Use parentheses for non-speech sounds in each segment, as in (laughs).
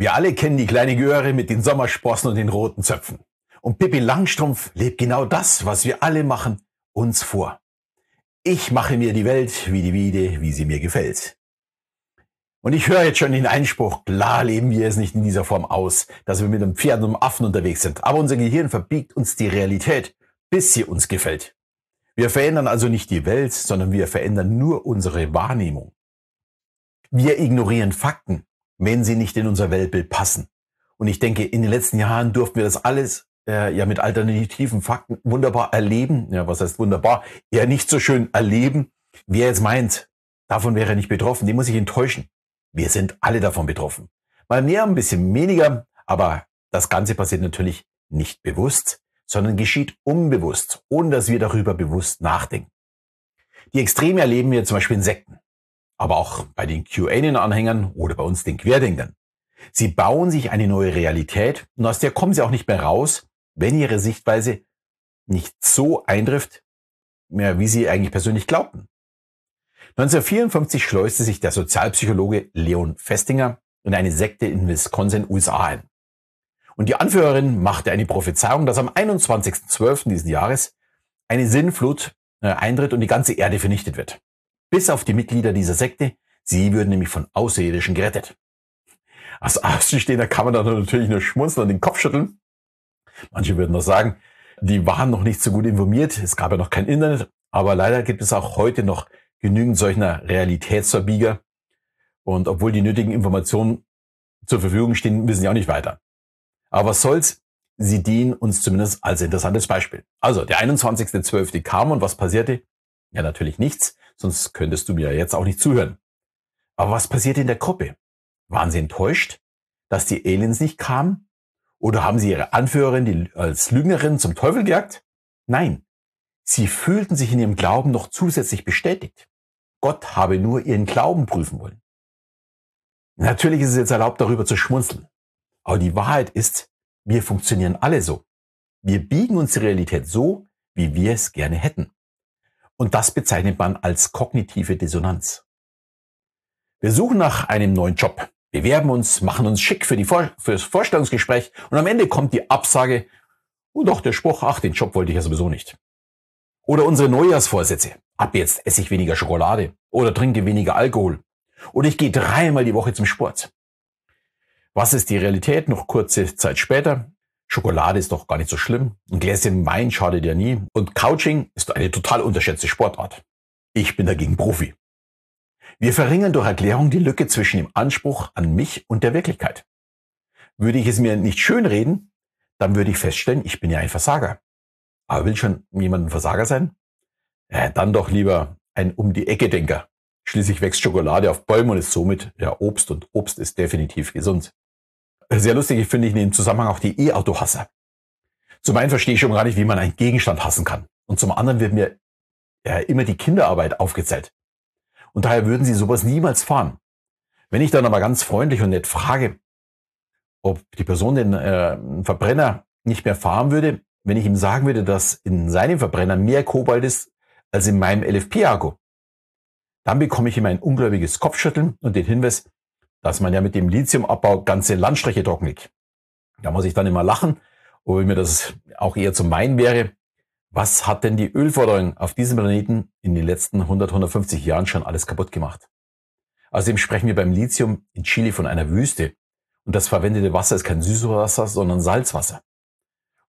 Wir alle kennen die kleine Göre mit den Sommersprossen und den roten Zöpfen. Und Pippi Langstrumpf lebt genau das, was wir alle machen, uns vor. Ich mache mir die Welt wie die Wiede, wie sie mir gefällt. Und ich höre jetzt schon den Einspruch, klar leben wir es nicht in dieser Form aus, dass wir mit einem Pferd und einem Affen unterwegs sind. Aber unser Gehirn verbiegt uns die Realität, bis sie uns gefällt. Wir verändern also nicht die Welt, sondern wir verändern nur unsere Wahrnehmung. Wir ignorieren Fakten, wenn sie nicht in unser Weltbild passen. Und ich denke, in den letzten Jahren durften wir das alles äh, ja mit alternativen Fakten wunderbar erleben. Ja, was heißt wunderbar? Eher nicht so schön erleben. Wer jetzt meint, davon wäre er nicht betroffen, den muss ich enttäuschen. Wir sind alle davon betroffen. Mal mehr, ein bisschen weniger, aber das Ganze passiert natürlich nicht bewusst, sondern geschieht unbewusst, ohne dass wir darüber bewusst nachdenken. Die Extreme erleben wir zum Beispiel in Sekten aber auch bei den QAnon-Anhängern oder bei uns den Querdenkern. Sie bauen sich eine neue Realität und aus der kommen sie auch nicht mehr raus, wenn ihre Sichtweise nicht so eintrifft, mehr wie sie eigentlich persönlich glaubten. 1954 schleuste sich der Sozialpsychologe Leon Festinger in eine Sekte in Wisconsin, USA ein. Und die Anführerin machte eine Prophezeiung, dass am 21.12. diesen Jahres eine Sinnflut äh, eintritt und die ganze Erde vernichtet wird. Bis auf die Mitglieder dieser Sekte. Sie würden nämlich von Außerirdischen gerettet. Als Außenstehender kann man da natürlich nur schmunzeln und den Kopf schütteln. Manche würden noch sagen, die waren noch nicht so gut informiert. Es gab ja noch kein Internet. Aber leider gibt es auch heute noch genügend solcher Realitätsverbieger. Und obwohl die nötigen Informationen zur Verfügung stehen, wissen sie auch nicht weiter. Aber was soll's? Sie dienen uns zumindest als interessantes Beispiel. Also, der 21.12. kam und was passierte? Ja, natürlich nichts, sonst könntest du mir jetzt auch nicht zuhören. Aber was passiert in der Gruppe? Waren sie enttäuscht, dass die Aliens nicht kamen? Oder haben sie ihre Anführerin die als Lügnerin zum Teufel gejagt? Nein, sie fühlten sich in ihrem Glauben noch zusätzlich bestätigt. Gott habe nur ihren Glauben prüfen wollen. Natürlich ist es jetzt erlaubt, darüber zu schmunzeln. Aber die Wahrheit ist, wir funktionieren alle so. Wir biegen uns die Realität so, wie wir es gerne hätten. Und das bezeichnet man als kognitive Dissonanz. Wir suchen nach einem neuen Job, bewerben uns, machen uns schick für, die Vor für das Vorstellungsgespräch und am Ende kommt die Absage und doch der Spruch, ach, den Job wollte ich ja sowieso nicht. Oder unsere Neujahrsvorsätze. Ab jetzt esse ich weniger Schokolade oder trinke weniger Alkohol. Oder ich gehe dreimal die Woche zum Sport. Was ist die Realität noch kurze Zeit später? Schokolade ist doch gar nicht so schlimm. Ein Gläschen Wein schadet ja nie. Und Couching ist eine total unterschätzte Sportart. Ich bin dagegen Profi. Wir verringern durch Erklärung die Lücke zwischen dem Anspruch an mich und der Wirklichkeit. Würde ich es mir nicht schönreden, dann würde ich feststellen, ich bin ja ein Versager. Aber will schon jemand ein Versager sein? Äh, dann doch lieber ein um die Ecke Denker. Schließlich wächst Schokolade auf Bäumen und ist somit ja Obst und Obst ist definitiv gesund. Sehr lustig finde ich in dem Zusammenhang auch die E-Auto-Hasser. Zum einen verstehe ich schon gar nicht, wie man einen Gegenstand hassen kann. Und zum anderen wird mir ja, immer die Kinderarbeit aufgezählt. Und daher würden sie sowas niemals fahren. Wenn ich dann aber ganz freundlich und nett frage, ob die Person den äh, Verbrenner nicht mehr fahren würde, wenn ich ihm sagen würde, dass in seinem Verbrenner mehr Kobalt ist als in meinem LFP-Akku, dann bekomme ich immer ein ungläubiges Kopfschütteln und den Hinweis, dass man ja mit dem Lithiumabbau ganze Landstriche trockenlegt. Da muss ich dann immer lachen, obwohl mir das auch eher zum Meinen wäre. Was hat denn die Ölförderung auf diesem Planeten in den letzten 100, 150 Jahren schon alles kaputt gemacht? Außerdem sprechen wir beim Lithium in Chile von einer Wüste. Und das verwendete Wasser ist kein Süßwasser, sondern Salzwasser.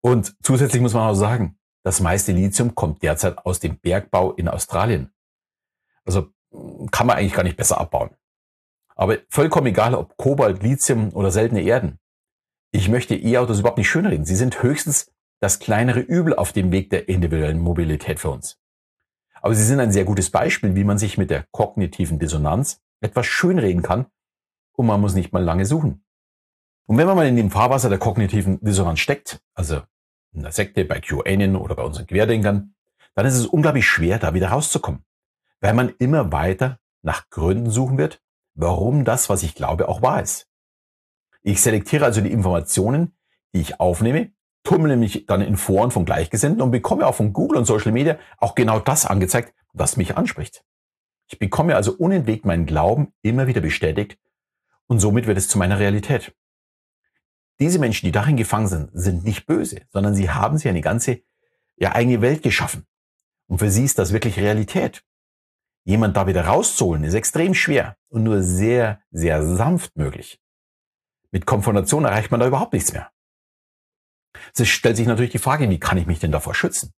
Und zusätzlich muss man auch sagen, das meiste Lithium kommt derzeit aus dem Bergbau in Australien. Also kann man eigentlich gar nicht besser abbauen. Aber vollkommen egal, ob Kobalt, Lithium oder seltene Erden. Ich möchte E-Autos überhaupt nicht schönreden. Sie sind höchstens das kleinere Übel auf dem Weg der individuellen Mobilität für uns. Aber sie sind ein sehr gutes Beispiel, wie man sich mit der kognitiven Dissonanz etwas schönreden kann und man muss nicht mal lange suchen. Und wenn man mal in dem Fahrwasser der kognitiven Dissonanz steckt, also in der Sekte, bei QAnon oder bei unseren Querdenkern, dann ist es unglaublich schwer, da wieder rauszukommen, weil man immer weiter nach Gründen suchen wird, warum das, was ich glaube, auch wahr ist. Ich selektiere also die Informationen, die ich aufnehme, tummle mich dann in Foren von Gleichgesinnten und bekomme auch von Google und Social Media auch genau das angezeigt, was mich anspricht. Ich bekomme also unentwegt meinen Glauben immer wieder bestätigt und somit wird es zu meiner Realität. diese Menschen, die darin gefangen sind, sind nicht böse, sondern sie haben sich eine ganze ja, eigene Welt geschaffen. Und für sie ist das wirklich Realität. Jemand da wieder rauszuholen, ist extrem schwer und nur sehr, sehr sanft möglich. Mit Konfrontation erreicht man da überhaupt nichts mehr. Es stellt sich natürlich die Frage, wie kann ich mich denn davor schützen?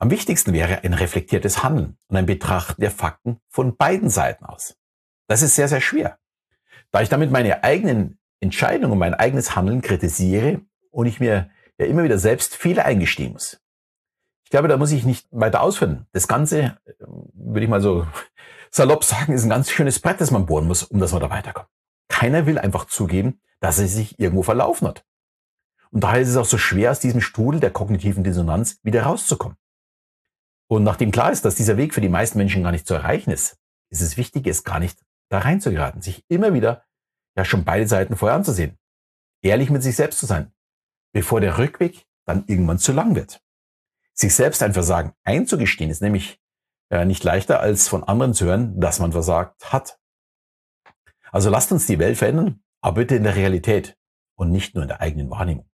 Am wichtigsten wäre ein reflektiertes Handeln und ein Betrachten der Fakten von beiden Seiten aus. Das ist sehr, sehr schwer. Da ich damit meine eigenen Entscheidungen und mein eigenes Handeln kritisiere und ich mir ja immer wieder selbst Fehler eingestehen muss. Ich glaube, da muss ich nicht weiter ausführen. Das Ganze, äh, würde ich mal so (laughs) salopp sagen, ist ein ganz schönes Brett, das man bohren muss, um dass man da weiterkommt. Keiner will einfach zugeben, dass er sich irgendwo verlaufen hat. Und daher ist es auch so schwer, aus diesem Strudel der kognitiven Dissonanz wieder rauszukommen. Und nachdem klar ist, dass dieser Weg für die meisten Menschen gar nicht zu erreichen ist, ist es wichtig, es gar nicht da reinzugeraten, sich immer wieder ja schon beide Seiten vorher anzusehen. Ehrlich mit sich selbst zu sein, bevor der Rückweg dann irgendwann zu lang wird. Sich selbst ein Versagen einzugestehen ist nämlich äh, nicht leichter als von anderen zu hören, dass man versagt hat. Also lasst uns die Welt verändern, aber bitte in der Realität und nicht nur in der eigenen Wahrnehmung.